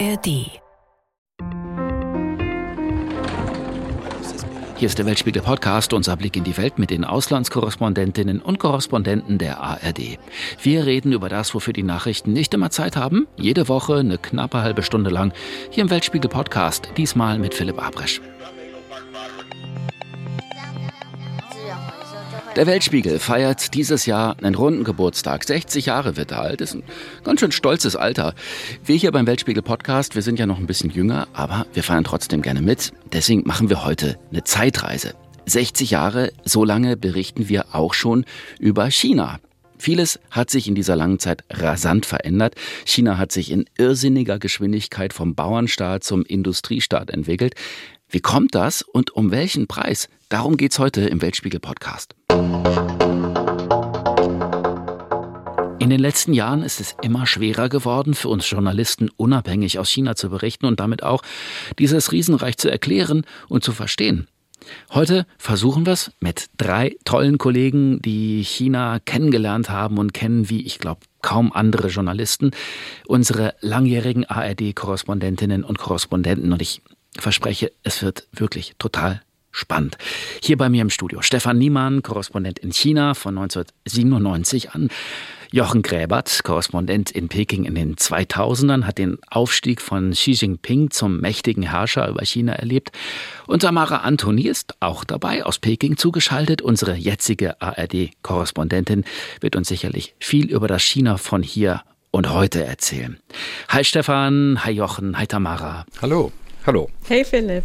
ARD. Hier ist der Weltspiegel Podcast, unser Blick in die Welt mit den Auslandskorrespondentinnen und Korrespondenten der ARD. Wir reden über das, wofür die Nachrichten nicht immer Zeit haben. Jede Woche eine knappe halbe Stunde lang hier im Weltspiegel Podcast, diesmal mit Philipp Abresch. Der Weltspiegel feiert dieses Jahr einen runden Geburtstag. 60 Jahre wird er alt, ist ein ganz schön stolzes Alter. Wir hier beim Weltspiegel Podcast, wir sind ja noch ein bisschen jünger, aber wir feiern trotzdem gerne mit. Deswegen machen wir heute eine Zeitreise. 60 Jahre, so lange berichten wir auch schon über China. Vieles hat sich in dieser langen Zeit rasant verändert. China hat sich in irrsinniger Geschwindigkeit vom Bauernstaat zum Industriestaat entwickelt. Wie kommt das und um welchen Preis? Darum geht's heute im Weltspiegel Podcast. In den letzten Jahren ist es immer schwerer geworden, für uns Journalisten unabhängig aus China zu berichten und damit auch dieses Riesenreich zu erklären und zu verstehen. Heute versuchen wir es mit drei tollen Kollegen, die China kennengelernt haben und kennen, wie ich glaube, kaum andere Journalisten, unsere langjährigen ARD-Korrespondentinnen und Korrespondenten. Und ich verspreche, es wird wirklich total spannend. Hier bei mir im Studio Stefan Niemann, Korrespondent in China von 1997 an. Jochen Gräbert, Korrespondent in Peking in den 2000ern, hat den Aufstieg von Xi Jinping zum mächtigen Herrscher über China erlebt. Und Tamara Antoni ist auch dabei, aus Peking zugeschaltet. Unsere jetzige ARD-Korrespondentin wird uns sicherlich viel über das China von hier und heute erzählen. Hi Stefan, hi Jochen, hi Tamara. Hallo. Hallo. Hey Philipp.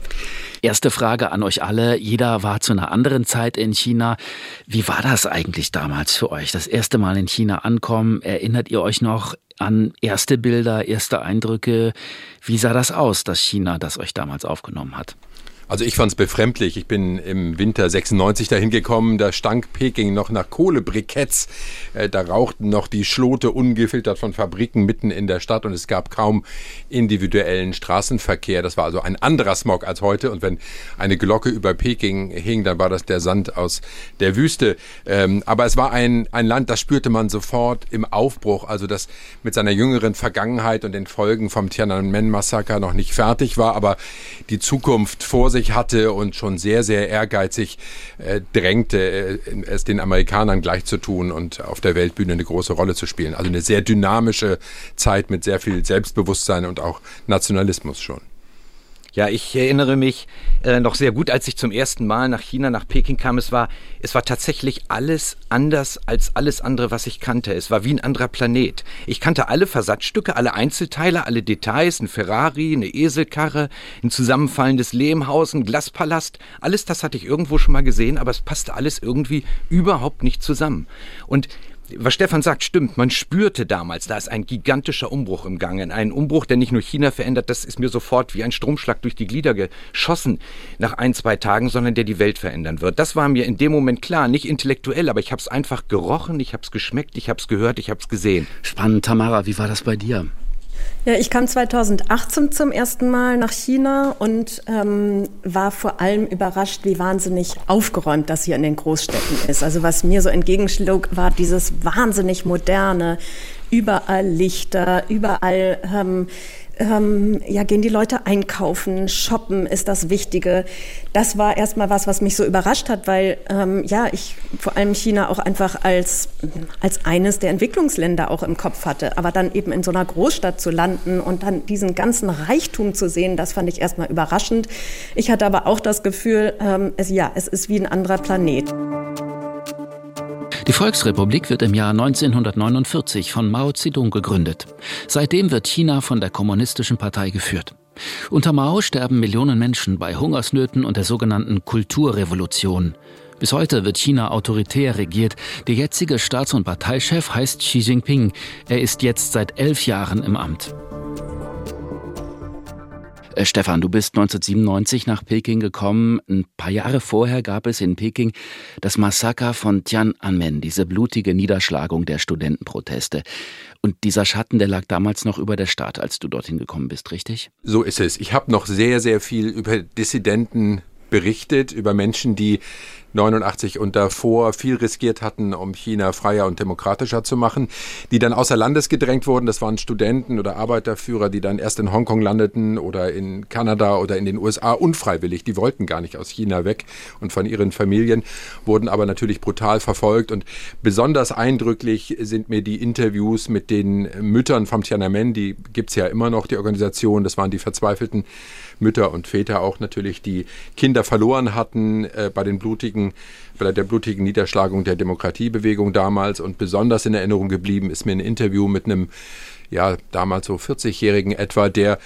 Erste Frage an euch alle. Jeder war zu einer anderen Zeit in China. Wie war das eigentlich damals für euch? Das erste Mal in China ankommen. Erinnert ihr euch noch an erste Bilder, erste Eindrücke? Wie sah das aus, das China, das euch damals aufgenommen hat? Also ich fand es befremdlich. Ich bin im Winter 96 dahin gekommen. Da stank Peking noch nach Kohlebriketts. Äh, da rauchten noch die Schlote ungefiltert von Fabriken mitten in der Stadt und es gab kaum individuellen Straßenverkehr. Das war also ein anderer Smog als heute. Und wenn eine Glocke über Peking hing, dann war das der Sand aus der Wüste. Ähm, aber es war ein, ein Land, das spürte man sofort im Aufbruch. Also das mit seiner jüngeren Vergangenheit und den Folgen vom Tiananmen-Massaker noch nicht fertig war, aber die Zukunft vor sich sich hatte und schon sehr, sehr ehrgeizig äh, drängte, äh, es den Amerikanern gleich zu tun und auf der Weltbühne eine große Rolle zu spielen. Also eine sehr dynamische Zeit mit sehr viel Selbstbewusstsein und auch Nationalismus schon. Ja, ich erinnere mich äh, noch sehr gut, als ich zum ersten Mal nach China, nach Peking kam. Es war, es war tatsächlich alles anders als alles andere, was ich kannte. Es war wie ein anderer Planet. Ich kannte alle Versatzstücke, alle Einzelteile, alle Details, ein Ferrari, eine Eselkarre, ein zusammenfallendes Lehmhaus, ein Glaspalast. Alles das hatte ich irgendwo schon mal gesehen, aber es passte alles irgendwie überhaupt nicht zusammen. Und was Stefan sagt, stimmt. Man spürte damals, da ist ein gigantischer Umbruch im Gange. Ein Umbruch, der nicht nur China verändert, das ist mir sofort wie ein Stromschlag durch die Glieder geschossen nach ein, zwei Tagen, sondern der die Welt verändern wird. Das war mir in dem Moment klar, nicht intellektuell, aber ich habe es einfach gerochen, ich habe es geschmeckt, ich habe es gehört, ich habe es gesehen. Spannend, Tamara, wie war das bei dir? Ja, ich kam 2018 zum ersten Mal nach China und ähm, war vor allem überrascht, wie wahnsinnig aufgeräumt das hier in den Großstädten ist. Also was mir so entgegenschlug, war dieses wahnsinnig moderne, überall Lichter, überall ähm, ähm, ja, gehen die Leute einkaufen, shoppen ist das Wichtige. Das war erstmal was, was mich so überrascht hat, weil ähm, ja, ich vor allem China auch einfach als, als eines der Entwicklungsländer auch im Kopf hatte. Aber dann eben in so einer Großstadt zu landen und dann diesen ganzen Reichtum zu sehen, das fand ich erstmal überraschend. Ich hatte aber auch das Gefühl, ähm, es, ja, es ist wie ein anderer Planet. Die Volksrepublik wird im Jahr 1949 von Mao Zedong gegründet. Seitdem wird China von der Kommunistischen Partei geführt. Unter Mao sterben Millionen Menschen bei Hungersnöten und der sogenannten Kulturrevolution. Bis heute wird China autoritär regiert. Der jetzige Staats- und Parteichef heißt Xi Jinping. Er ist jetzt seit elf Jahren im Amt. Äh, Stefan, du bist 1997 nach Peking gekommen. Ein paar Jahre vorher gab es in Peking das Massaker von Tiananmen, diese blutige Niederschlagung der Studentenproteste. Und dieser Schatten, der lag damals noch über der Stadt, als du dorthin gekommen bist, richtig? So ist es. Ich habe noch sehr, sehr viel über Dissidenten berichtet, über Menschen, die 89 und davor viel riskiert hatten, um China freier und demokratischer zu machen, die dann außer Landes gedrängt wurden. Das waren Studenten oder Arbeiterführer, die dann erst in Hongkong landeten oder in Kanada oder in den USA unfreiwillig. Die wollten gar nicht aus China weg und von ihren Familien, wurden aber natürlich brutal verfolgt. Und besonders eindrücklich sind mir die Interviews mit den Müttern vom Tiananmen. Die gibt's ja immer noch, die Organisation. Das waren die verzweifelten Mütter und Väter auch natürlich, die Kinder verloren hatten äh, bei den blutigen, bei der blutigen Niederschlagung der Demokratiebewegung damals. Und besonders in Erinnerung geblieben ist mir ein Interview mit einem, ja, damals so 40-Jährigen etwa, der er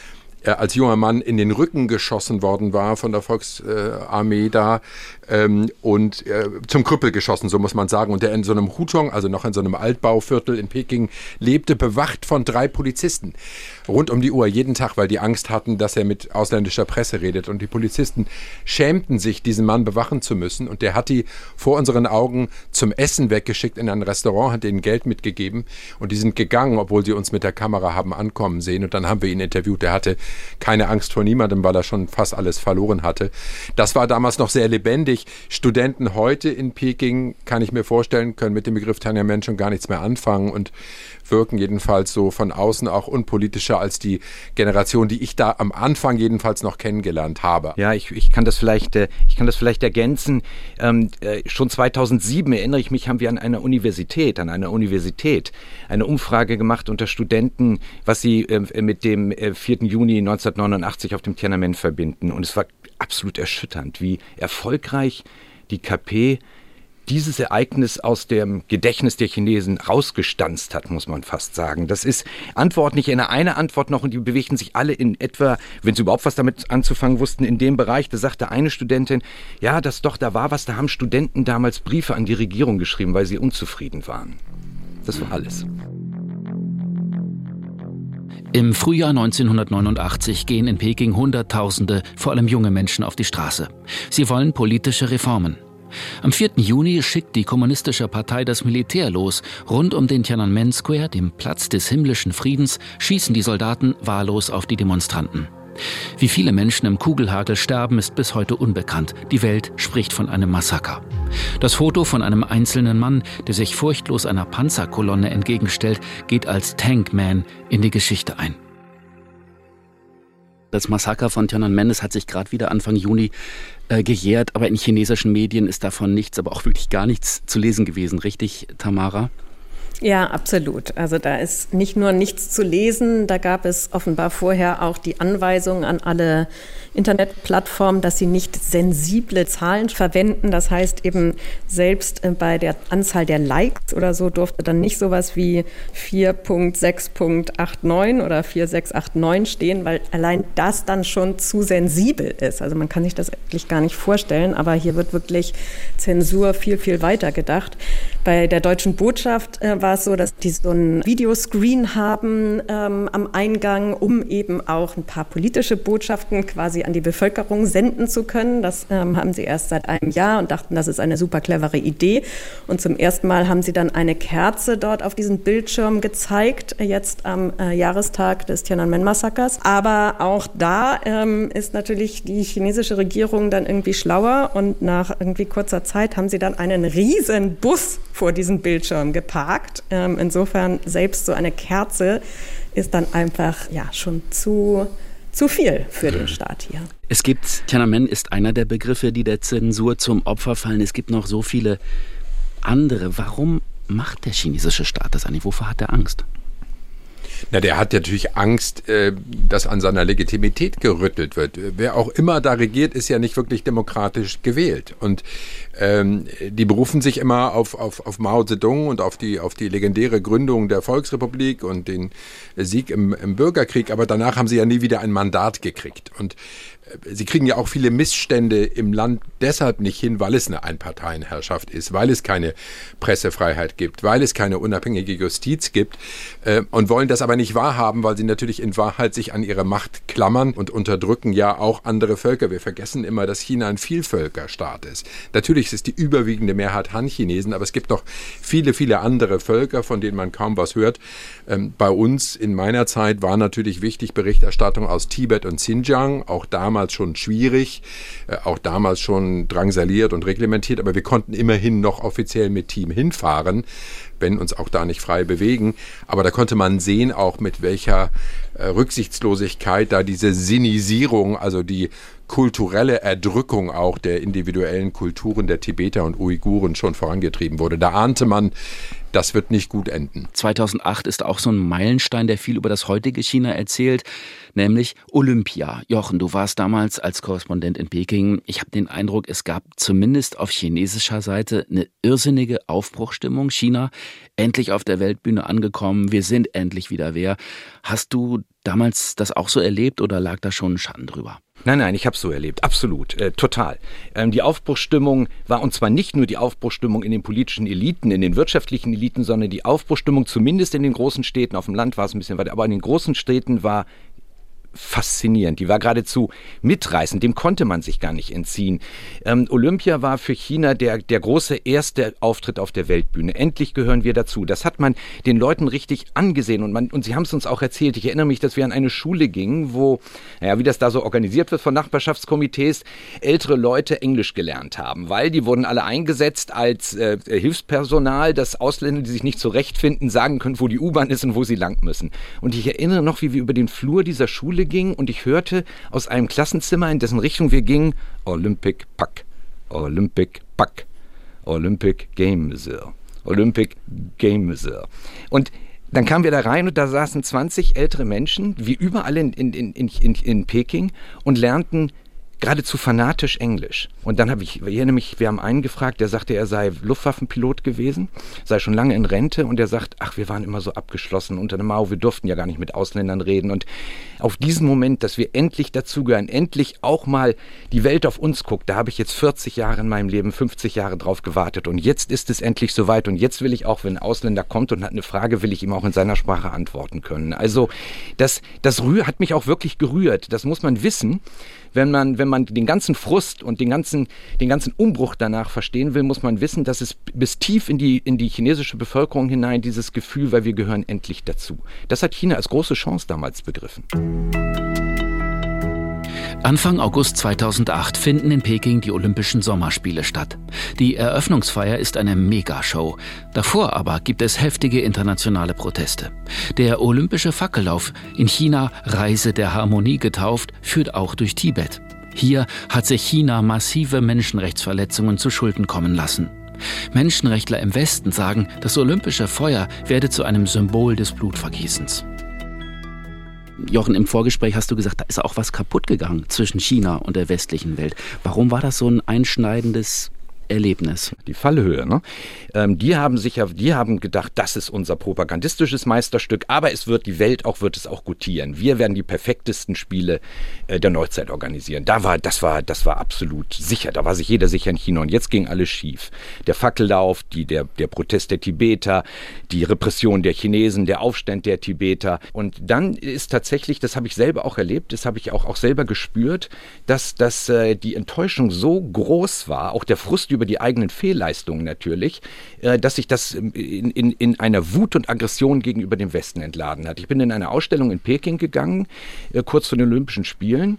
als junger Mann in den Rücken geschossen worden war von der Volksarmee da ähm, und äh, zum Krüppel geschossen, so muss man sagen. Und der in so einem Hutong, also noch in so einem Altbauviertel in Peking, lebte, bewacht von drei Polizisten. Rund um die Uhr, jeden Tag, weil die Angst hatten, dass er mit ausländischer Presse redet. Und die Polizisten schämten sich, diesen Mann bewachen zu müssen. Und der hat die vor unseren Augen zum Essen weggeschickt in ein Restaurant, hat ihnen Geld mitgegeben. Und die sind gegangen, obwohl sie uns mit der Kamera haben ankommen sehen. Und dann haben wir ihn interviewt. Der hatte keine Angst vor niemandem, weil er schon fast alles verloren hatte. Das war damals noch sehr lebendig Studenten heute in Peking, kann ich mir vorstellen, können mit dem Begriff Tiananmen schon gar nichts mehr anfangen und wirken jedenfalls so von außen auch unpolitischer als die Generation, die ich da am Anfang jedenfalls noch kennengelernt habe. Ja, ich, ich kann das vielleicht, äh, ich kann das vielleicht ergänzen. Ähm, äh, schon 2007 erinnere ich mich, haben wir an einer Universität, an einer Universität eine Umfrage gemacht unter Studenten, was sie äh, mit dem 4. Äh, Juni 1989 auf dem Tiananmen verbinden. Und es war absolut erschütternd, wie erfolgreich die KP dieses Ereignis aus dem Gedächtnis der Chinesen rausgestanzt hat, muss man fast sagen. Das ist Antwort nicht in eine Antwort noch und die bewegten sich alle in etwa, wenn sie überhaupt was damit anzufangen wussten, in dem Bereich. Da sagte eine Studentin, ja, das doch, da war was, da haben Studenten damals Briefe an die Regierung geschrieben, weil sie unzufrieden waren. Das war alles. Im Frühjahr 1989 gehen in Peking Hunderttausende, vor allem junge Menschen, auf die Straße. Sie wollen politische Reformen. Am 4. Juni schickt die Kommunistische Partei das Militär los. Rund um den Tiananmen Square, dem Platz des himmlischen Friedens, schießen die Soldaten wahllos auf die Demonstranten. Wie viele Menschen im Kugelhagel sterben, ist bis heute unbekannt. Die Welt spricht von einem Massaker. Das Foto von einem einzelnen Mann, der sich furchtlos einer Panzerkolonne entgegenstellt, geht als Tankman in die Geschichte ein. Das Massaker von Tiananmen, hat sich gerade wieder Anfang Juni äh, gejährt, aber in chinesischen Medien ist davon nichts, aber auch wirklich gar nichts zu lesen gewesen, richtig, Tamara? Ja, absolut. Also da ist nicht nur nichts zu lesen, da gab es offenbar vorher auch die Anweisung an alle Internetplattformen, dass sie nicht sensible Zahlen verwenden. Das heißt eben selbst äh, bei der Anzahl der Likes oder so durfte dann nicht sowas wie 4.6.89 oder 4.689 stehen, weil allein das dann schon zu sensibel ist. Also man kann sich das eigentlich gar nicht vorstellen, aber hier wird wirklich Zensur viel, viel weiter gedacht. Bei der deutschen Botschaft äh, war es so, dass die so ein Videoscreen haben ähm, am Eingang, um eben auch ein paar politische Botschaften quasi an die Bevölkerung senden zu können. Das ähm, haben sie erst seit einem Jahr und dachten, das ist eine super clevere Idee. Und zum ersten Mal haben sie dann eine Kerze dort auf diesem Bildschirm gezeigt, jetzt am äh, Jahrestag des Tiananmen-Massakers. Aber auch da ähm, ist natürlich die chinesische Regierung dann irgendwie schlauer und nach irgendwie kurzer Zeit haben sie dann einen riesen Bus vor diesem Bildschirm geparkt. Ähm, insofern selbst so eine Kerze ist dann einfach ja schon zu zu viel für den Staat hier. Es gibt, Tiananmen ist einer der Begriffe, die der Zensur zum Opfer fallen. Es gibt noch so viele andere. Warum macht der chinesische Staat das eigentlich? Wovor hat er Angst? Na, der hat natürlich Angst, äh, dass an seiner Legitimität gerüttelt wird. Wer auch immer da regiert, ist ja nicht wirklich demokratisch gewählt. Und ähm, die berufen sich immer auf, auf, auf Mao Zedong und auf die, auf die legendäre Gründung der Volksrepublik und den Sieg im, im Bürgerkrieg. Aber danach haben sie ja nie wieder ein Mandat gekriegt. Und sie kriegen ja auch viele Missstände im Land deshalb nicht hin, weil es eine Einparteienherrschaft ist, weil es keine Pressefreiheit gibt, weil es keine unabhängige Justiz gibt äh, und wollen das aber nicht wahrhaben, weil sie natürlich in Wahrheit sich an ihre Macht klammern und unterdrücken ja auch andere Völker. Wir vergessen immer, dass China ein Vielvölkerstaat ist. Natürlich ist die überwiegende Mehrheit Han-Chinesen, aber es gibt noch viele, viele andere Völker, von denen man kaum was hört. Ähm, bei uns in meiner Zeit war natürlich wichtig Berichterstattung aus Tibet und Xinjiang. Auch da damals schon schwierig, äh, auch damals schon drangsaliert und reglementiert, aber wir konnten immerhin noch offiziell mit Team hinfahren, wenn uns auch da nicht frei bewegen. Aber da konnte man sehen auch mit welcher äh, Rücksichtslosigkeit da diese Sinisierung, also die kulturelle Erdrückung auch der individuellen Kulturen der Tibeter und Uiguren schon vorangetrieben wurde. Da ahnte man, das wird nicht gut enden. 2008 ist auch so ein Meilenstein, der viel über das heutige China erzählt, nämlich Olympia. Jochen, du warst damals als Korrespondent in Peking. Ich habe den Eindruck, es gab zumindest auf chinesischer Seite eine irrsinnige Aufbruchstimmung. China endlich auf der Weltbühne angekommen. Wir sind endlich wieder wer. Hast du damals das auch so erlebt oder lag da schon ein Schatten drüber? Nein, nein, ich habe so erlebt, absolut, äh, total. Ähm, die Aufbruchsstimmung war und zwar nicht nur die Aufbruchsstimmung in den politischen Eliten, in den wirtschaftlichen Eliten, sondern die Aufbruchsstimmung zumindest in den großen Städten. Auf dem Land war es ein bisschen weiter, aber in den großen Städten war faszinierend. Die war geradezu mitreißend. Dem konnte man sich gar nicht entziehen. Ähm, Olympia war für China der, der große erste Auftritt auf der Weltbühne. Endlich gehören wir dazu. Das hat man den Leuten richtig angesehen und, man, und sie haben es uns auch erzählt. Ich erinnere mich, dass wir an eine Schule gingen, wo, naja, wie das da so organisiert wird von Nachbarschaftskomitees, ältere Leute Englisch gelernt haben, weil die wurden alle eingesetzt als äh, Hilfspersonal, dass Ausländer, die sich nicht zurechtfinden, sagen können, wo die U-Bahn ist und wo sie lang müssen. Und ich erinnere noch, wie wir über den Flur dieser Schule Schule ging und ich hörte aus einem Klassenzimmer, in dessen Richtung wir gingen, Olympic Pack, Olympic Pack, Olympic Games, Olympic Games. Und dann kamen wir da rein und da saßen 20 ältere Menschen, wie überall in, in, in, in, in Peking, und lernten geradezu fanatisch Englisch. Und dann habe ich, ich erinnere mich, wir haben einen gefragt, der sagte, er sei Luftwaffenpilot gewesen, sei schon lange in Rente und er sagt, ach, wir waren immer so abgeschlossen unter dem Mao, wir durften ja gar nicht mit Ausländern reden. Und auf diesen Moment, dass wir endlich dazugehören, endlich auch mal die Welt auf uns guckt, da habe ich jetzt 40 Jahre in meinem Leben, 50 Jahre drauf gewartet und jetzt ist es endlich soweit und jetzt will ich auch, wenn ein Ausländer kommt und hat eine Frage, will ich ihm auch in seiner Sprache antworten können. Also das, das hat mich auch wirklich gerührt, das muss man wissen wenn man, wenn man den ganzen Frust und den ganzen, den ganzen Umbruch danach verstehen will, muss man wissen, dass es bis tief in die, in die chinesische Bevölkerung hinein dieses Gefühl, weil wir gehören endlich dazu. Das hat China als große Chance damals begriffen. Anfang August 2008 finden in Peking die Olympischen Sommerspiele statt. Die Eröffnungsfeier ist eine Megashow. Davor aber gibt es heftige internationale Proteste. Der olympische Fackellauf, in China Reise der Harmonie getauft, führt auch durch Tibet. Hier hat sich China massive Menschenrechtsverletzungen zu Schulden kommen lassen. Menschenrechtler im Westen sagen, das olympische Feuer werde zu einem Symbol des Blutvergießens. Jochen, im Vorgespräch hast du gesagt, da ist auch was kaputt gegangen zwischen China und der westlichen Welt. Warum war das so ein einschneidendes Erlebnis. Die Fallhöhe, ne? Ähm, die haben sich ja, die haben gedacht, das ist unser propagandistisches Meisterstück, aber es wird die Welt auch, wird es auch gutieren. Wir werden die perfektesten Spiele äh, der Neuzeit organisieren. Da war, das war, das war absolut sicher. Da war sich jeder sicher in China und jetzt ging alles schief. Der Fackellauf, die, der, der Protest der Tibeter, die Repression der Chinesen, der Aufstand der Tibeter. Und dann ist tatsächlich, das habe ich selber auch erlebt, das habe ich auch, auch selber gespürt, dass, dass äh, die Enttäuschung so groß war, auch der Frust über die eigenen Fehlleistungen natürlich, äh, dass sich das in, in, in einer Wut und Aggression gegenüber dem Westen entladen hat. Ich bin in eine Ausstellung in Peking gegangen, äh, kurz vor den Olympischen Spielen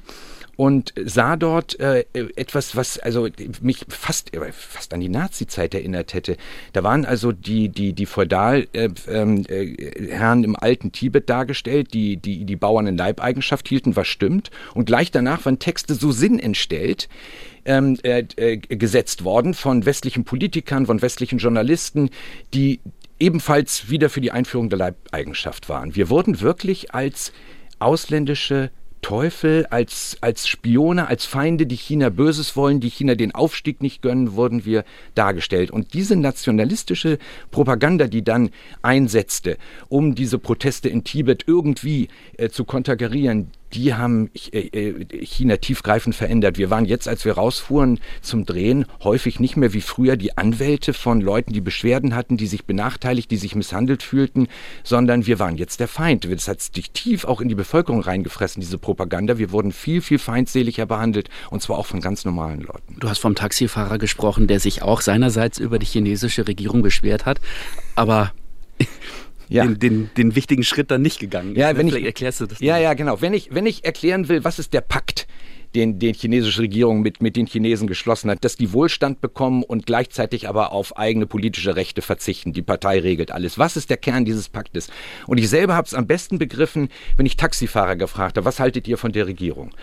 und sah dort äh, etwas, was also mich fast äh, fast an die Nazi-Zeit erinnert hätte. Da waren also die die die Feudalherren äh, ähm, äh, im alten Tibet dargestellt, die die die Bauern in Leibeigenschaft hielten, was stimmt. Und gleich danach waren Texte so sinnentstellt, ähm, äh, äh, gesetzt worden von westlichen Politikern, von westlichen Journalisten, die ebenfalls wieder für die Einführung der Leibeigenschaft waren. Wir wurden wirklich als ausländische Teufel, als, als Spione, als Feinde, die China Böses wollen, die China den Aufstieg nicht gönnen, wurden wir dargestellt. Und diese nationalistische Propaganda, die dann einsetzte, um diese Proteste in Tibet irgendwie äh, zu konterkarieren, die haben äh, äh, China tiefgreifend verändert. Wir waren jetzt, als wir rausfuhren zum Drehen, häufig nicht mehr wie früher die Anwälte von Leuten, die Beschwerden hatten, die sich benachteiligt, die sich misshandelt fühlten, sondern wir waren jetzt der Feind. Das hat sich tief auch in die Bevölkerung reingefressen, diese Propaganda. Wir wurden viel, viel feindseliger behandelt und zwar auch von ganz normalen Leuten. Du hast vom Taxifahrer gesprochen, der sich auch seinerseits über die chinesische Regierung beschwert hat, aber ja. den, den, den wichtigen Schritt dann nicht gegangen Ja, wenn Vielleicht ich, erklärst du das. Ja, ja, genau. Wenn ich, wenn ich erklären will, was ist der Pakt, den, den chinesische Regierung mit, mit den Chinesen geschlossen hat, dass die Wohlstand bekommen und gleichzeitig aber auf eigene politische Rechte verzichten. Die Partei regelt alles. Was ist der Kern dieses Paktes? Und ich selber habe es am besten begriffen, wenn ich Taxifahrer gefragt habe, was haltet ihr von der Regierung?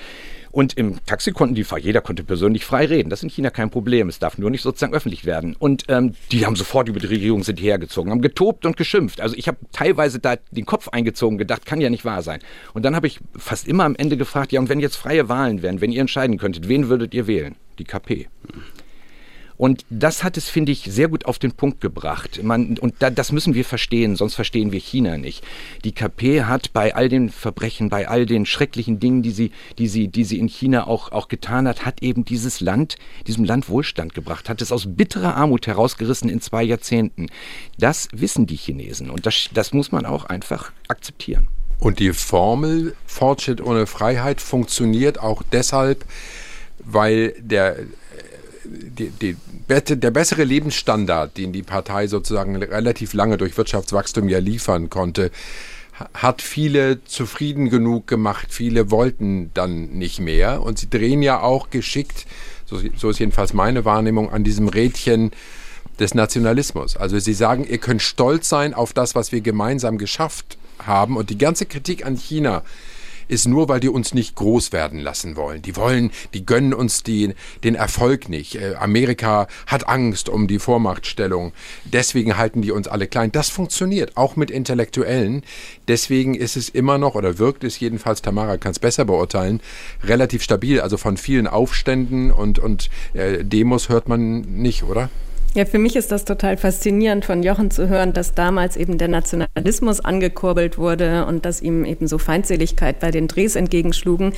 Und im Taxi konnten die, jeder konnte persönlich frei reden. Das ist in China kein Problem. Es darf nur nicht sozusagen öffentlich werden. Und ähm, die haben sofort über die Regierung sind hergezogen, haben getobt und geschimpft. Also ich habe teilweise da den Kopf eingezogen, gedacht, kann ja nicht wahr sein. Und dann habe ich fast immer am Ende gefragt, ja, und wenn jetzt freie Wahlen wären, wenn ihr entscheiden könntet, wen würdet ihr wählen? Die KP. Und das hat es, finde ich, sehr gut auf den Punkt gebracht. Man, und da, das müssen wir verstehen, sonst verstehen wir China nicht. Die KP hat bei all den Verbrechen, bei all den schrecklichen Dingen, die sie, die sie, die sie in China auch, auch getan hat, hat eben dieses Land, diesem Land Wohlstand gebracht, hat es aus bitterer Armut herausgerissen in zwei Jahrzehnten. Das wissen die Chinesen und das, das muss man auch einfach akzeptieren. Und die Formel Fortschritt ohne Freiheit funktioniert auch deshalb, weil der die, die, der bessere Lebensstandard, den die Partei sozusagen relativ lange durch Wirtschaftswachstum ja liefern konnte, hat viele zufrieden genug gemacht. Viele wollten dann nicht mehr. Und sie drehen ja auch geschickt, so, so ist jedenfalls meine Wahrnehmung, an diesem Rädchen des Nationalismus. Also sie sagen, ihr könnt stolz sein auf das, was wir gemeinsam geschafft haben. Und die ganze Kritik an China ist nur, weil die uns nicht groß werden lassen wollen. Die wollen, die gönnen uns die, den Erfolg nicht. Äh, Amerika hat Angst um die Vormachtstellung. Deswegen halten die uns alle klein. Das funktioniert, auch mit Intellektuellen. Deswegen ist es immer noch, oder wirkt es jedenfalls, Tamara kann es besser beurteilen, relativ stabil. Also von vielen Aufständen und, und äh, Demos hört man nicht, oder? Ja, für mich ist das total faszinierend von Jochen zu hören, dass damals eben der Nationalismus angekurbelt wurde und dass ihm eben so Feindseligkeit bei den Drehs entgegenschlugen,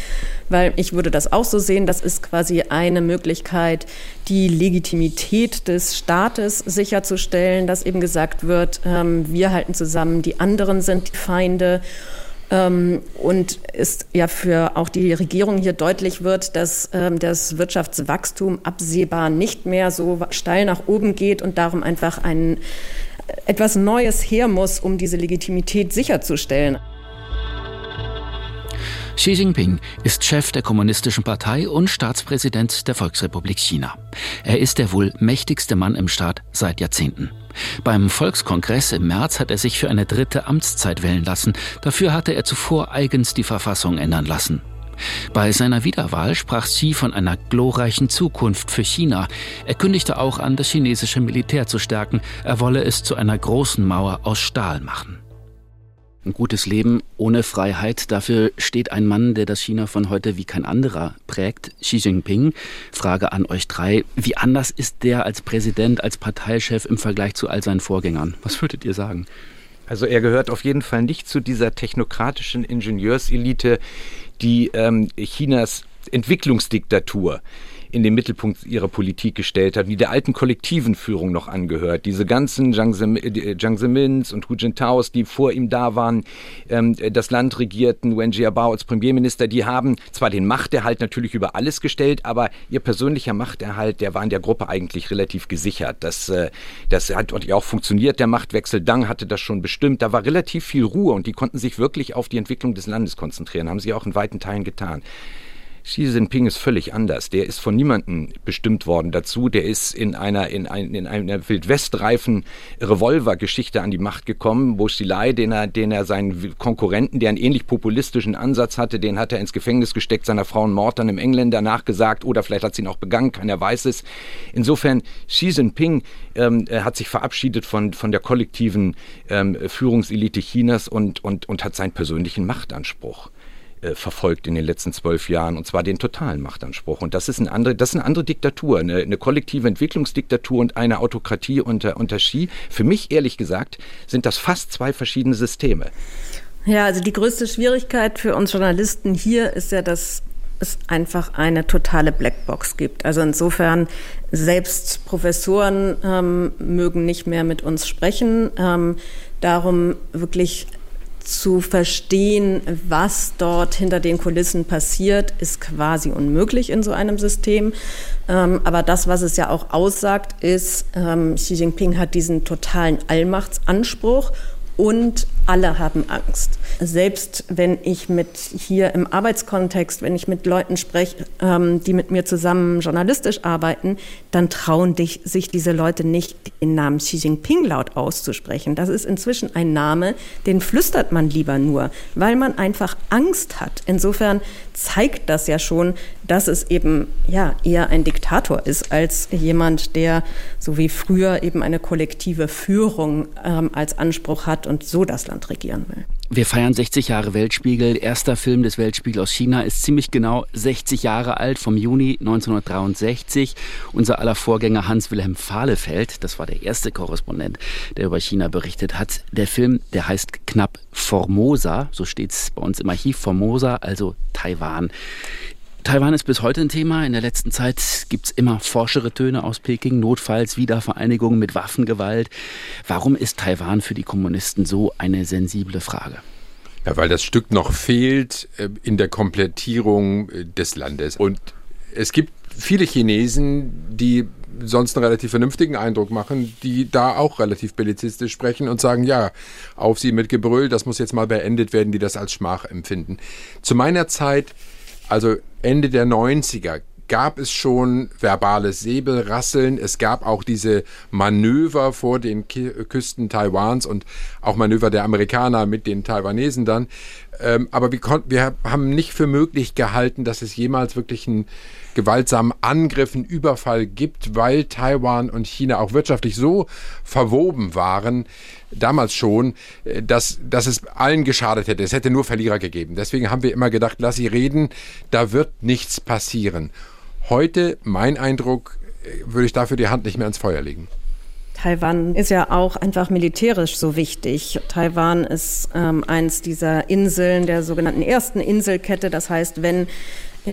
weil ich würde das auch so sehen, das ist quasi eine Möglichkeit, die Legitimität des Staates sicherzustellen, dass eben gesagt wird, ähm, wir halten zusammen, die anderen sind die Feinde und ist ja für auch die Regierung hier deutlich wird, dass ähm, das Wirtschaftswachstum absehbar nicht mehr so steil nach oben geht und darum einfach ein etwas Neues her muss, um diese Legitimität sicherzustellen. Xi Jinping ist Chef der Kommunistischen Partei und Staatspräsident der Volksrepublik China. Er ist der wohl mächtigste Mann im Staat seit Jahrzehnten. Beim Volkskongress im März hat er sich für eine dritte Amtszeit wählen lassen. Dafür hatte er zuvor eigens die Verfassung ändern lassen. Bei seiner Wiederwahl sprach Xi von einer glorreichen Zukunft für China. Er kündigte auch an, das chinesische Militär zu stärken. Er wolle es zu einer großen Mauer aus Stahl machen. Ein gutes Leben ohne Freiheit, dafür steht ein Mann, der das China von heute wie kein anderer prägt, Xi Jinping. Frage an euch drei, wie anders ist der als Präsident, als Parteichef im Vergleich zu all seinen Vorgängern? Was würdet ihr sagen? Also er gehört auf jeden Fall nicht zu dieser technokratischen Ingenieurselite, die ähm, Chinas Entwicklungsdiktatur in den Mittelpunkt ihrer Politik gestellt hat, die der alten kollektiven Führung noch angehört. Diese ganzen Jiang Zemins und Hu Jintaos, die vor ihm da waren, ähm, das Land regierten, Wen Jiabao als Premierminister, die haben zwar den Machterhalt natürlich über alles gestellt, aber ihr persönlicher Machterhalt, der war in der Gruppe eigentlich relativ gesichert. Das, äh, das hat auch funktioniert, der Machtwechsel. Dang hatte das schon bestimmt. Da war relativ viel Ruhe und die konnten sich wirklich auf die Entwicklung des Landes konzentrieren, haben sie auch in weiten Teilen getan. Xi Jinping ist völlig anders. Der ist von niemandem bestimmt worden dazu. Der ist in einer, in, ein, in einer wildwestreifen Revolvergeschichte an die Macht gekommen. Bo Xilai, den er, den er seinen Konkurrenten, der einen ähnlich populistischen Ansatz hatte, den hat er ins Gefängnis gesteckt, seiner Frau einen Mord an einem Engländer nachgesagt oder vielleicht hat sie ihn auch begangen, keiner weiß es. Insofern, Xi Jinping ähm, hat sich verabschiedet von, von der kollektiven ähm, Führungselite Chinas und, und, und hat seinen persönlichen Machtanspruch. Äh, verfolgt in den letzten zwölf Jahren, und zwar den totalen Machtanspruch. Und das ist eine andere, das ist eine andere Diktatur, eine, eine kollektive Entwicklungsdiktatur und eine Autokratie unter, unter Xi. Für mich, ehrlich gesagt, sind das fast zwei verschiedene Systeme. Ja, also die größte Schwierigkeit für uns Journalisten hier ist ja, dass es einfach eine totale Blackbox gibt. Also insofern, selbst Professoren ähm, mögen nicht mehr mit uns sprechen. Ähm, darum wirklich zu verstehen, was dort hinter den Kulissen passiert, ist quasi unmöglich in so einem System. Ähm, aber das, was es ja auch aussagt, ist, ähm, Xi Jinping hat diesen totalen Allmachtsanspruch und alle haben Angst. Selbst wenn ich mit hier im Arbeitskontext, wenn ich mit Leuten spreche, ähm, die mit mir zusammen journalistisch arbeiten, dann trauen dich, sich diese Leute nicht, den Namen Xi Jinping laut auszusprechen. Das ist inzwischen ein Name, den flüstert man lieber nur, weil man einfach Angst hat. Insofern zeigt das ja schon, dass es eben ja eher ein Diktator ist als jemand, der so wie früher eben eine kollektive Führung ähm, als Anspruch hat und so das Land regieren will. Wir feiern 60 Jahre Weltspiegel. Erster Film des Weltspiegel aus China ist ziemlich genau 60 Jahre alt, vom Juni 1963. Unser aller Vorgänger Hans-Wilhelm Fahlefeld, das war der erste Korrespondent, der über China berichtet hat. Der Film, der heißt knapp Formosa, so steht es bei uns im Archiv, Formosa, also Taiwan. Taiwan ist bis heute ein Thema. In der letzten Zeit gibt es immer forschere Töne aus Peking, notfalls Wiedervereinigung mit Waffengewalt. Warum ist Taiwan für die Kommunisten so eine sensible Frage? Ja, weil das Stück noch fehlt äh, in der Komplettierung äh, des Landes. Und es gibt viele Chinesen, die sonst einen relativ vernünftigen Eindruck machen, die da auch relativ bellizistisch sprechen und sagen, ja, auf sie mit Gebrüll, das muss jetzt mal beendet werden, die das als Schmach empfinden. Zu meiner Zeit also Ende der 90er gab es schon verbales Säbelrasseln. Es gab auch diese Manöver vor den Küsten Taiwans und auch Manöver der Amerikaner mit den Taiwanesen dann. Ähm, aber wir, konnten, wir haben nicht für möglich gehalten, dass es jemals wirklich einen gewaltsamen Angriff, einen Überfall gibt, weil Taiwan und China auch wirtschaftlich so verwoben waren, damals schon, äh, dass, dass es allen geschadet hätte. Es hätte nur Verlierer gegeben. Deswegen haben wir immer gedacht, lass sie reden, da wird nichts passieren. Heute, mein Eindruck, äh, würde ich dafür die Hand nicht mehr ins Feuer legen. Taiwan ist ja auch einfach militärisch so wichtig. Taiwan ist ähm, eins dieser Inseln der sogenannten ersten Inselkette. Das heißt, wenn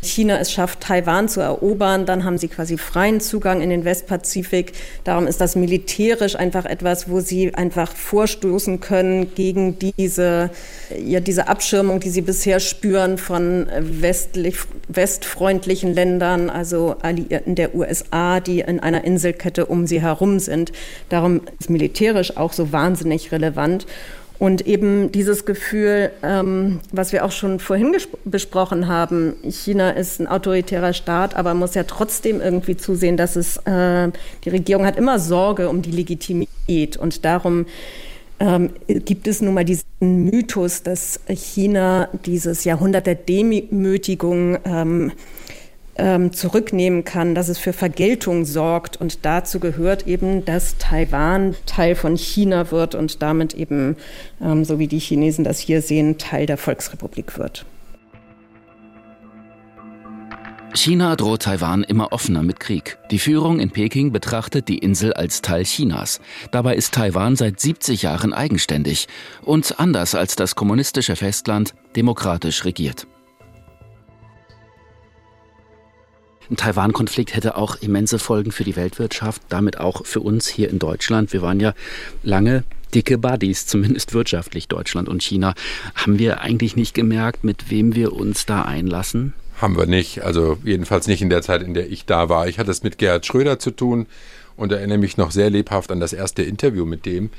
China es schafft, Taiwan zu erobern, dann haben sie quasi freien Zugang in den Westpazifik. Darum ist das militärisch einfach etwas, wo sie einfach vorstoßen können gegen diese, ja, diese Abschirmung, die sie bisher spüren von westlich, westfreundlichen Ländern, also Alliierten der USA, die in einer Inselkette um sie herum sind. Darum ist militärisch auch so wahnsinnig relevant. Und eben dieses Gefühl, ähm, was wir auch schon vorhin besprochen haben, China ist ein autoritärer Staat, aber muss ja trotzdem irgendwie zusehen, dass es, äh, die Regierung hat immer Sorge um die Legitimität. Und darum ähm, gibt es nun mal diesen Mythos, dass China dieses Jahrhundert der Demütigung ähm, zurücknehmen kann, dass es für Vergeltung sorgt. Und dazu gehört eben, dass Taiwan Teil von China wird und damit eben, ähm, so wie die Chinesen das hier sehen, Teil der Volksrepublik wird. China droht Taiwan immer offener mit Krieg. Die Führung in Peking betrachtet die Insel als Teil Chinas. Dabei ist Taiwan seit 70 Jahren eigenständig und anders als das kommunistische Festland demokratisch regiert. Ein Taiwan-Konflikt hätte auch immense Folgen für die Weltwirtschaft, damit auch für uns hier in Deutschland. Wir waren ja lange dicke Buddies, zumindest wirtschaftlich Deutschland und China. Haben wir eigentlich nicht gemerkt, mit wem wir uns da einlassen? Haben wir nicht. Also jedenfalls nicht in der Zeit, in der ich da war. Ich hatte es mit Gerhard Schröder zu tun und erinnere mich noch sehr lebhaft an das erste Interview mit dem.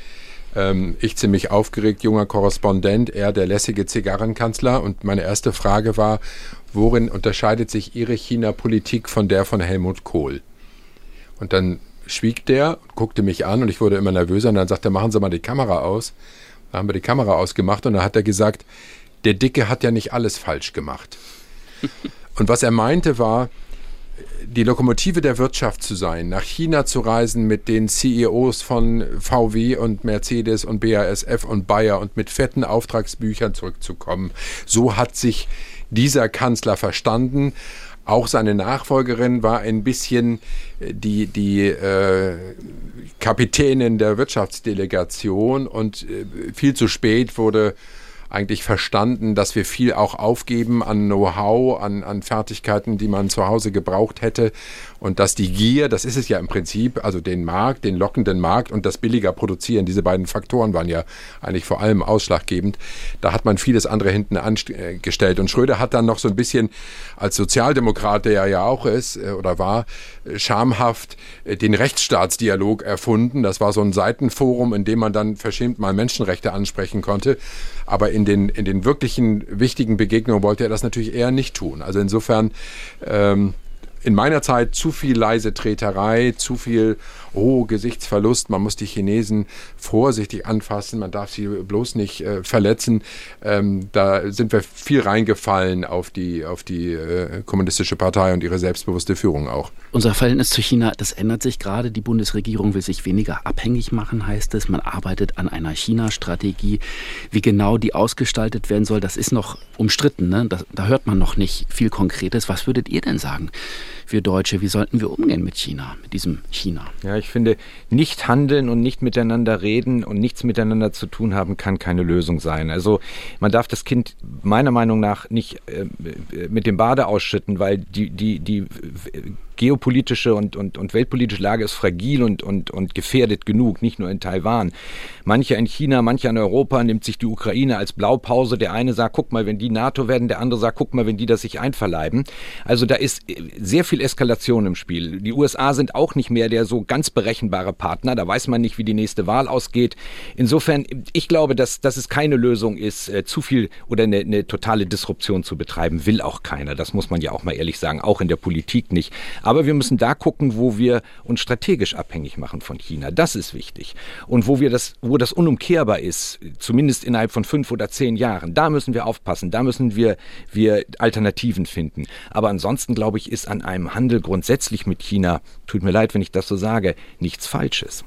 Ähm, ich ziemlich aufgeregt, junger Korrespondent, er der lässige Zigarrenkanzler. Und meine erste Frage war, worin unterscheidet sich Ihre China-Politik von der von Helmut Kohl? Und dann schwieg der, guckte mich an und ich wurde immer nervöser und dann sagte er, machen Sie mal die Kamera aus. Dann haben wir die Kamera ausgemacht und dann hat er gesagt, der Dicke hat ja nicht alles falsch gemacht. und was er meinte war, die Lokomotive der Wirtschaft zu sein, nach China zu reisen mit den CEOs von VW und Mercedes und BASF und Bayer und mit fetten Auftragsbüchern zurückzukommen. So hat sich dieser Kanzler verstanden. Auch seine Nachfolgerin war ein bisschen äh, die, die äh, Kapitänin der Wirtschaftsdelegation und äh, viel zu spät wurde eigentlich verstanden, dass wir viel auch aufgeben an Know-how, an, an Fertigkeiten, die man zu Hause gebraucht hätte. Und dass die Gier, das ist es ja im Prinzip, also den Markt, den lockenden Markt und das billiger Produzieren, diese beiden Faktoren waren ja eigentlich vor allem ausschlaggebend. Da hat man vieles andere hinten angestellt. Und Schröder hat dann noch so ein bisschen als Sozialdemokrat, der er ja auch ist äh, oder war, äh, schamhaft äh, den Rechtsstaatsdialog erfunden. Das war so ein Seitenforum, in dem man dann verschämt mal Menschenrechte ansprechen konnte. Aber in den, in den wirklichen wichtigen Begegnungen wollte er das natürlich eher nicht tun. Also insofern ähm, in meiner Zeit zu viel leise Treterei, zu viel oh, Gesichtsverlust, man muss die Chinesen vorsichtig anfassen, man darf sie bloß nicht äh, verletzen. Ähm, da sind wir viel reingefallen auf die, auf die äh, kommunistische Partei und ihre selbstbewusste Führung auch. Unser Verhältnis zu China, das ändert sich gerade. Die Bundesregierung will sich weniger abhängig machen, heißt es. Man arbeitet an einer China-Strategie. Wie genau die ausgestaltet werden soll, das ist noch umstritten. Ne? Da, da hört man noch nicht viel Konkretes. Was würdet ihr denn sagen, wir Deutsche? Wie sollten wir umgehen mit China, mit diesem China? Ja, ich finde, nicht handeln und nicht miteinander reden und nichts miteinander zu tun haben, kann keine Lösung sein. Also man darf das Kind meiner Meinung nach nicht äh, mit dem Bade ausschütten, weil die, die, die geopolitische und, und, und weltpolitische Lage ist fragil und, und, und gefährdet genug, nicht nur in Taiwan. Mancher in China, mancher in Europa nimmt sich die Ukraine als Blaupause. Der eine sagt, guck mal, wenn die NATO werden, der andere sagt, guck mal, wenn die das sich einverleiben. Also da ist sehr viel Eskalation im Spiel. Die USA sind auch nicht mehr der so ganz berechenbare Partner. Da weiß man nicht, wie die nächste Wahl ausgeht. Insofern, ich glaube, dass, dass es keine Lösung ist, äh, zu viel oder eine, eine totale Disruption zu betreiben, will auch keiner. Das muss man ja auch mal ehrlich sagen, auch in der Politik nicht. Aber wir müssen da gucken, wo wir uns strategisch abhängig machen von China. Das ist wichtig. Und wo wir das, wo das unumkehrbar ist, zumindest innerhalb von fünf oder zehn Jahren, da müssen wir aufpassen. Da müssen wir, wir Alternativen finden. Aber ansonsten, glaube ich, ist an einem Handel grundsätzlich mit China, tut mir leid, wenn ich das so sage, nichts Falsches.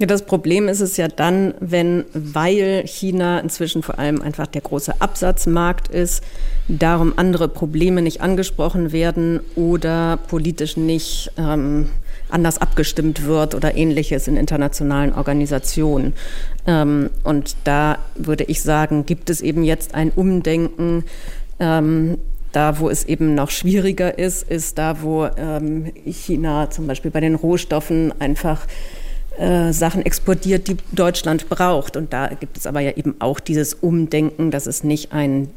Ja, das Problem ist es ja dann, wenn, weil China inzwischen vor allem einfach der große Absatzmarkt ist, darum andere Probleme nicht angesprochen werden oder politisch nicht ähm, anders abgestimmt wird oder ähnliches in internationalen Organisationen. Ähm, und da würde ich sagen, gibt es eben jetzt ein Umdenken. Ähm, da, wo es eben noch schwieriger ist, ist da, wo ähm, China zum Beispiel bei den Rohstoffen einfach äh, Sachen exportiert, die Deutschland braucht. Und da gibt es aber ja eben auch dieses Umdenken, dass es nicht ein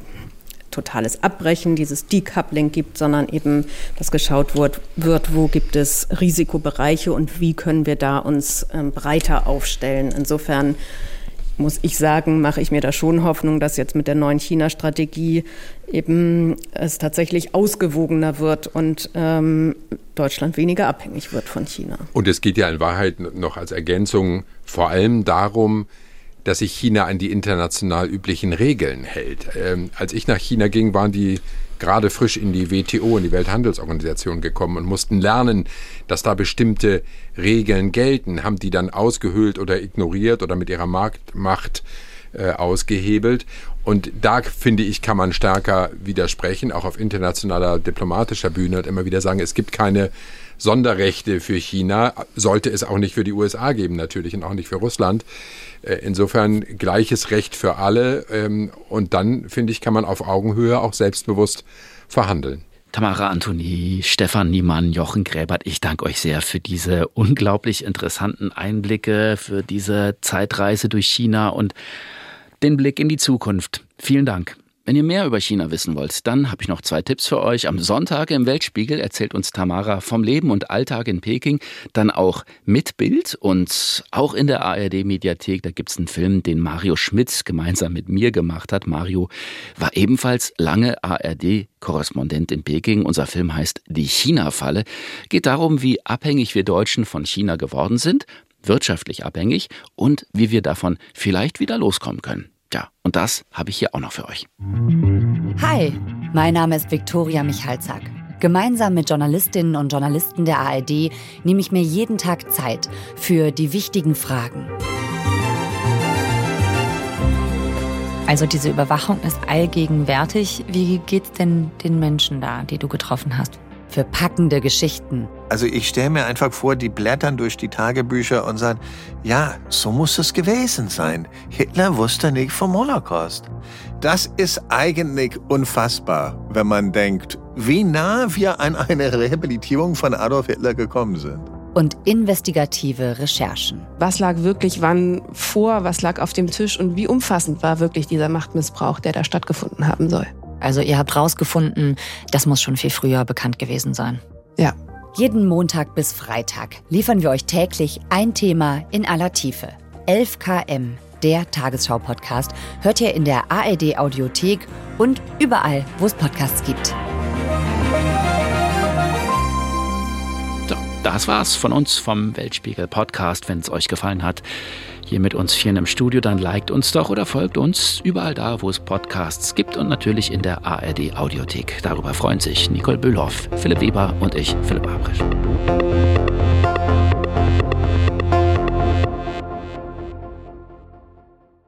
totales Abbrechen, dieses Decoupling gibt, sondern eben, dass geschaut wird, wird wo gibt es Risikobereiche und wie können wir da uns ähm, breiter aufstellen. Insofern muss ich sagen, mache ich mir da schon Hoffnung, dass jetzt mit der neuen China-Strategie eben es tatsächlich ausgewogener wird und ähm, Deutschland weniger abhängig wird von China. Und es geht ja in Wahrheit noch als Ergänzung vor allem darum, dass sich China an die international üblichen Regeln hält. Ähm, als ich nach China ging, waren die gerade frisch in die WTO, in die Welthandelsorganisation gekommen und mussten lernen, dass da bestimmte Regeln gelten, haben die dann ausgehöhlt oder ignoriert oder mit ihrer Marktmacht äh, ausgehebelt. Und da finde ich, kann man stärker widersprechen, auch auf internationaler diplomatischer Bühne und immer wieder sagen, es gibt keine Sonderrechte für China, sollte es auch nicht für die USA geben natürlich und auch nicht für Russland. Äh, insofern gleiches Recht für alle. Ähm, und dann, finde ich, kann man auf Augenhöhe auch selbstbewusst verhandeln. Tamara Antoni, Stefan Niemann, Jochen Gräbert, ich danke euch sehr für diese unglaublich interessanten Einblicke, für diese Zeitreise durch China und den Blick in die Zukunft. Vielen Dank. Wenn ihr mehr über China wissen wollt, dann habe ich noch zwei Tipps für euch. Am Sonntag im Weltspiegel erzählt uns Tamara vom Leben und Alltag in Peking, dann auch mit Bild und auch in der ARD-Mediathek. Da gibt es einen Film, den Mario Schmitz gemeinsam mit mir gemacht hat. Mario war ebenfalls lange ARD-Korrespondent in Peking. Unser Film heißt Die China-Falle. Geht darum, wie abhängig wir Deutschen von China geworden sind, wirtschaftlich abhängig und wie wir davon vielleicht wieder loskommen können. Ja, und das habe ich hier auch noch für euch. Hi, mein Name ist Viktoria Michalzack. Gemeinsam mit Journalistinnen und Journalisten der ARD nehme ich mir jeden Tag Zeit für die wichtigen Fragen. Also diese Überwachung ist allgegenwärtig. Wie geht's denn den Menschen da, die du getroffen hast? Für packende Geschichten. Also ich stelle mir einfach vor, die blättern durch die Tagebücher und sagen, ja, so muss es gewesen sein. Hitler wusste nicht vom Holocaust. Das ist eigentlich unfassbar, wenn man denkt, wie nah wir an eine Rehabilitierung von Adolf Hitler gekommen sind und investigative Recherchen. Was lag wirklich wann vor, was lag auf dem Tisch und wie umfassend war wirklich dieser Machtmissbrauch, der da stattgefunden haben soll. Also ihr habt rausgefunden, das muss schon viel früher bekannt gewesen sein. Ja. Jeden Montag bis Freitag liefern wir euch täglich ein Thema in aller Tiefe. 11 km, der Tagesschau-Podcast, hört ihr in der ARD Audiothek und überall, wo es Podcasts gibt. Das war's von uns vom Weltspiegel Podcast. Wenn es euch gefallen hat, hier mit uns vieren im Studio, dann liked uns doch oder folgt uns überall da, wo es Podcasts gibt und natürlich in der ARD Audiothek. Darüber freuen sich Nicole Bühlhoff, Philipp Weber und ich, Philipp Abrisch.